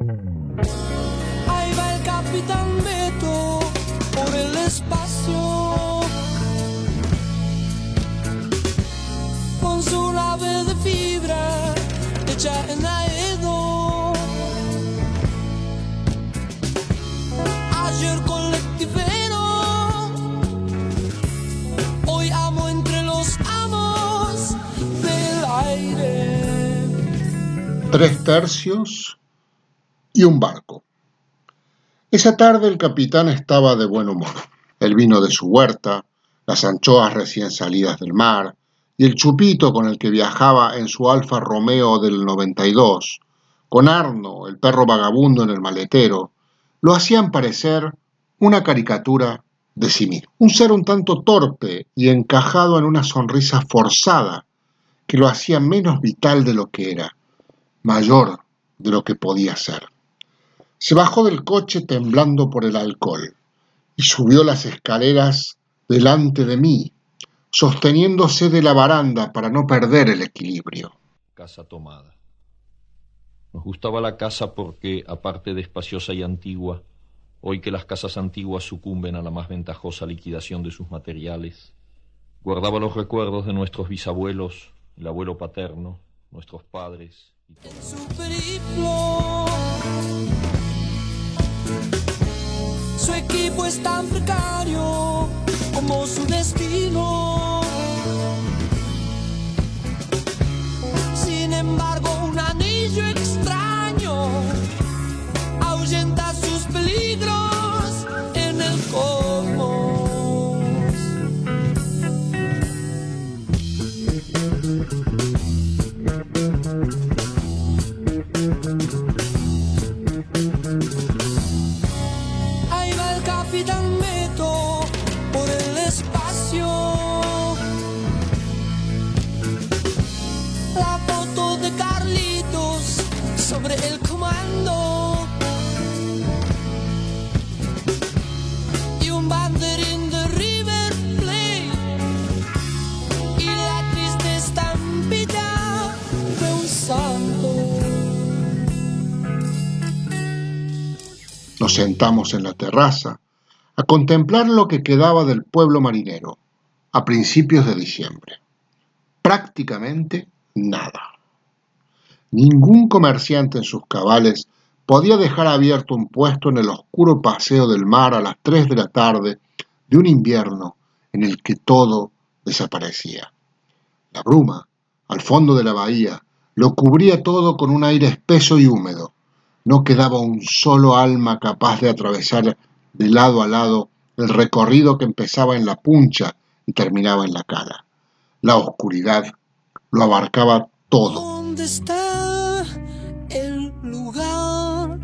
Ahí va el capitán Beto por el espacio. Con su nave de fibra hecha en Aedo. Ayer colectivero. Hoy amo entre los amos del aire. tres tercios y un barco. Esa tarde el capitán estaba de buen humor. El vino de su huerta, las anchoas recién salidas del mar y el chupito con el que viajaba en su Alfa Romeo del 92, con Arno, el perro vagabundo en el maletero, lo hacían parecer una caricatura de sí mismo. Un ser un tanto torpe y encajado en una sonrisa forzada que lo hacía menos vital de lo que era, mayor de lo que podía ser. Se bajó del coche temblando por el alcohol y subió las escaleras delante de mí, sosteniéndose de la baranda para no perder el equilibrio. Casa tomada. Nos gustaba la casa porque, aparte de espaciosa y antigua, hoy que las casas antiguas sucumben a la más ventajosa liquidación de sus materiales, guardaba los recuerdos de nuestros bisabuelos, el abuelo paterno, nuestros padres y es tan precario como su destino. Sentamos en la terraza a contemplar lo que quedaba del pueblo marinero a principios de diciembre. Prácticamente nada. Ningún comerciante en sus cabales podía dejar abierto un puesto en el oscuro paseo del mar a las 3 de la tarde de un invierno en el que todo desaparecía. La bruma, al fondo de la bahía, lo cubría todo con un aire espeso y húmedo. No quedaba un solo alma capaz de atravesar de lado a lado el recorrido que empezaba en la puncha y terminaba en la cara. La oscuridad lo abarcaba todo. ¿Dónde está el lugar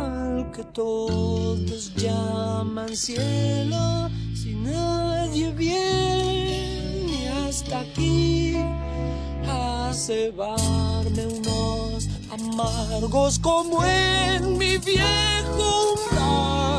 al que todos llaman cielo? Si nadie viene hasta aquí a cebarme unos amargos como en mi viejo umbral.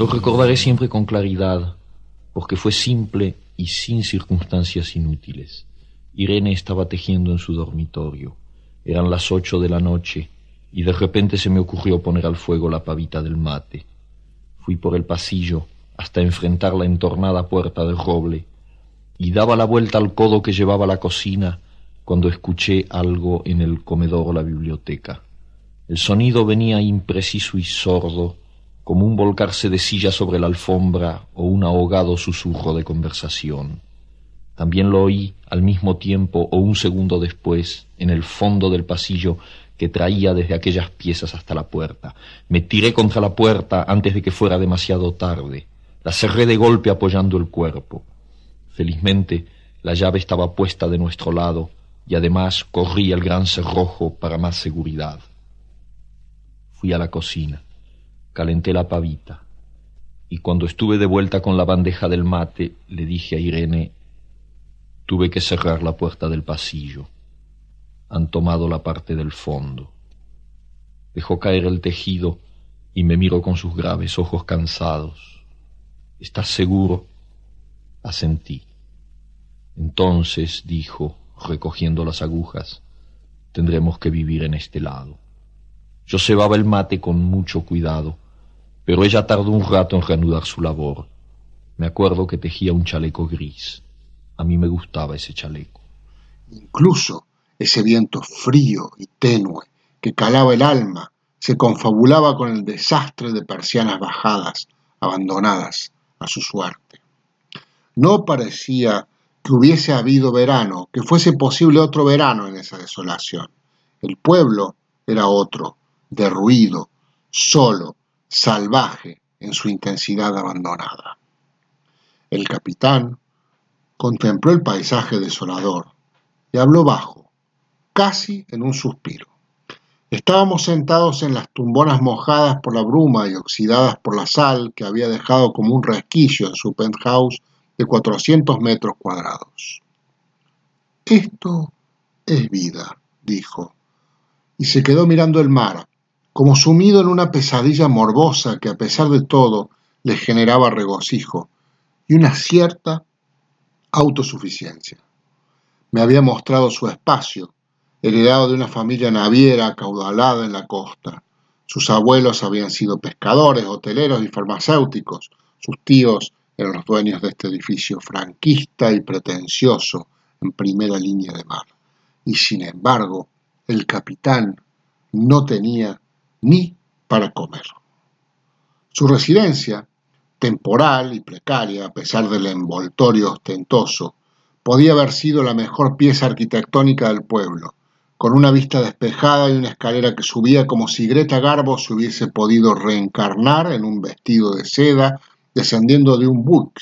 Lo recordaré siempre con claridad, porque fue simple y sin circunstancias inútiles. Irene estaba tejiendo en su dormitorio. Eran las ocho de la noche y de repente se me ocurrió poner al fuego la pavita del mate. Fui por el pasillo hasta enfrentar la entornada puerta del roble y daba la vuelta al codo que llevaba a la cocina cuando escuché algo en el comedor o la biblioteca. El sonido venía impreciso y sordo, como un volcarse de silla sobre la alfombra o un ahogado susurro de conversación. También lo oí al mismo tiempo o un segundo después, en el fondo del pasillo que traía desde aquellas piezas hasta la puerta. Me tiré contra la puerta antes de que fuera demasiado tarde. La cerré de golpe apoyando el cuerpo. Felizmente, la llave estaba puesta de nuestro lado y además corrí el gran cerrojo para más seguridad. Fui a la cocina, calenté la pavita y cuando estuve de vuelta con la bandeja del mate le dije a Irene, tuve que cerrar la puerta del pasillo. Han tomado la parte del fondo. Dejó caer el tejido y me miró con sus graves ojos cansados. ¿Estás seguro? Asentí. Entonces, dijo, recogiendo las agujas, tendremos que vivir en este lado. Yo cebaba el mate con mucho cuidado, pero ella tardó un rato en reanudar su labor. Me acuerdo que tejía un chaleco gris. A mí me gustaba ese chaleco. Incluso ese viento frío y tenue que calaba el alma se confabulaba con el desastre de persianas bajadas, abandonadas a su suerte. No parecía que hubiese habido verano, que fuese posible otro verano en esa desolación. El pueblo era otro, derruido, solo, salvaje en su intensidad abandonada. El capitán contempló el paisaje desolador y habló bajo, casi en un suspiro. Estábamos sentados en las tumbonas mojadas por la bruma y oxidadas por la sal que había dejado como un resquicio en su penthouse de 400 metros cuadrados. Esto es vida, dijo, y se quedó mirando el mar, como sumido en una pesadilla morbosa que a pesar de todo le generaba regocijo y una cierta autosuficiencia. Me había mostrado su espacio, heredado de una familia naviera acaudalada en la costa. Sus abuelos habían sido pescadores, hoteleros y farmacéuticos. Sus tíos eran los dueños de este edificio franquista y pretencioso en primera línea de mar. Y sin embargo, el capitán no tenía ni para comer. Su residencia, temporal y precaria a pesar del envoltorio ostentoso, podía haber sido la mejor pieza arquitectónica del pueblo, con una vista despejada y una escalera que subía como si Greta Garbo se hubiese podido reencarnar en un vestido de seda descendiendo de un book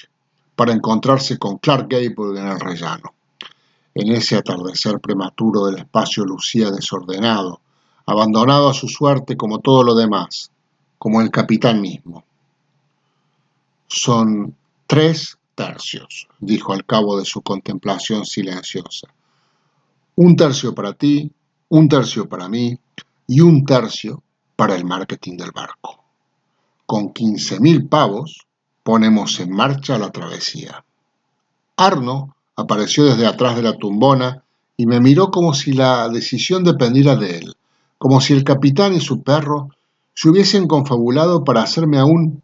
para encontrarse con Clark Gable en el rellano. En ese atardecer prematuro del espacio lucía desordenado, abandonado a su suerte como todo lo demás, como el capitán mismo. Son tres tercios, dijo al cabo de su contemplación silenciosa. Un tercio para ti, un tercio para mí y un tercio para el marketing del barco. Con quince mil pavos ponemos en marcha la travesía. Arno apareció desde atrás de la tumbona y me miró como si la decisión dependiera de él, como si el capitán y su perro se hubiesen confabulado para hacerme aún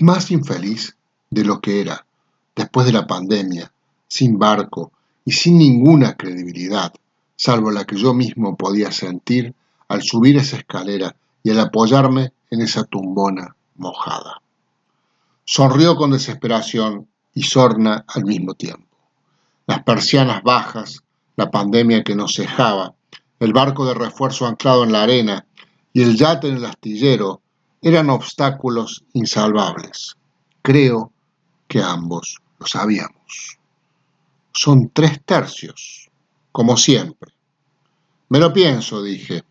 más infeliz de lo que era, después de la pandemia, sin barco y sin ninguna credibilidad, salvo la que yo mismo podía sentir al subir esa escalera y al apoyarme en esa tumbona mojada. Sonrió con desesperación y sorna al mismo tiempo. Las persianas bajas, la pandemia que nos cejaba, el barco de refuerzo anclado en la arena y el yate en el astillero eran obstáculos insalvables. Creo que ambos lo sabíamos. Son tres tercios, como siempre. Me lo pienso, dije,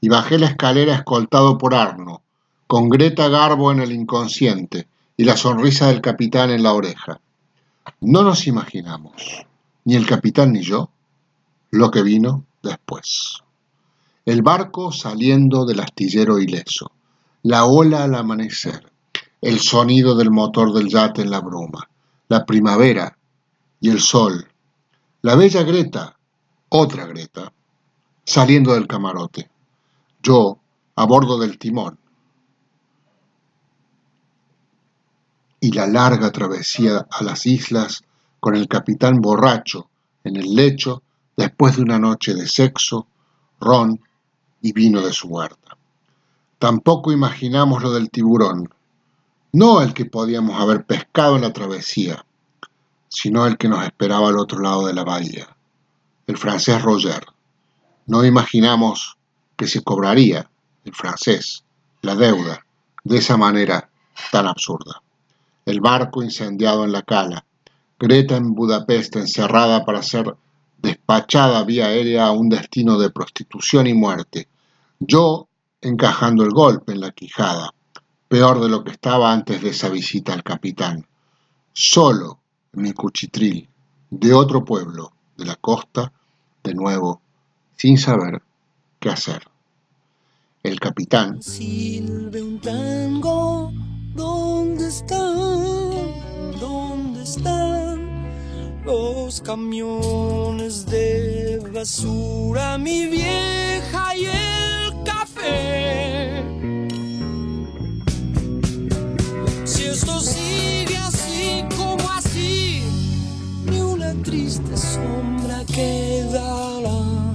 y bajé la escalera escoltado por Arno, con Greta Garbo en el inconsciente, y la sonrisa del capitán en la oreja. No nos imaginamos, ni el capitán ni yo, lo que vino después. El barco saliendo del astillero ileso, la ola al amanecer, el sonido del motor del yate en la bruma, la primavera y el sol, la bella Greta, otra Greta, saliendo del camarote, yo a bordo del timón, y la larga travesía a las islas con el capitán borracho en el lecho después de una noche de sexo, ron y vino de su huerta. Tampoco imaginamos lo del tiburón, no el que podíamos haber pescado en la travesía, sino el que nos esperaba al otro lado de la bahía, el francés Roger. No imaginamos que se cobraría, el francés, la deuda, de esa manera tan absurda. El barco incendiado en la cala, Greta en Budapest encerrada para ser despachada vía aérea a un destino de prostitución y muerte, yo encajando el golpe en la quijada, peor de lo que estaba antes de esa visita al capitán, solo en mi cuchitril, de otro pueblo, de la costa, de nuevo, sin saber qué hacer. El capitán. ¿dónde? Los camiones de basura, mi vieja y el café? Si esto sigue así como así, ni una triste sombra quedará,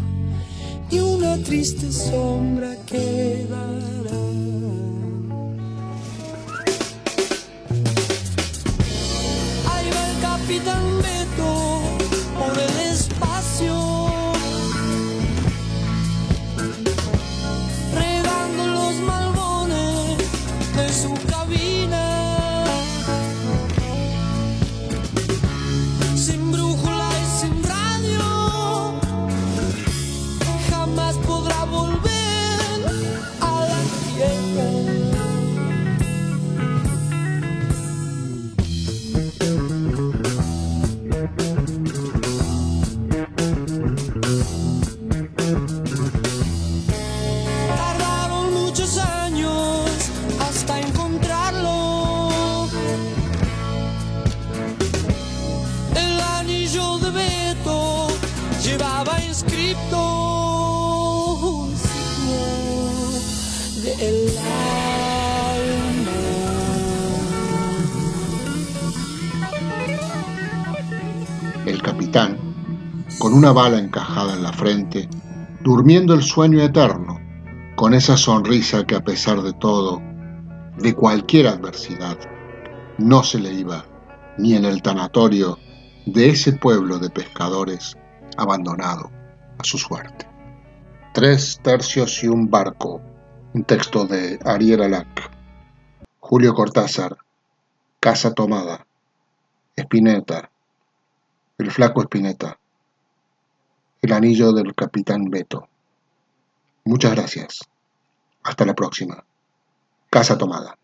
ni una triste sombra quedará. Con una bala encajada en la frente, durmiendo el sueño eterno, con esa sonrisa que a pesar de todo, de cualquier adversidad, no se le iba ni en el tanatorio de ese pueblo de pescadores abandonado a su suerte. Tres tercios y un barco, un texto de Ariel Alac, Julio Cortázar, Casa Tomada, Espineta, el flaco Espineta, el anillo del capitán Beto. Muchas gracias. Hasta la próxima. Casa Tomada.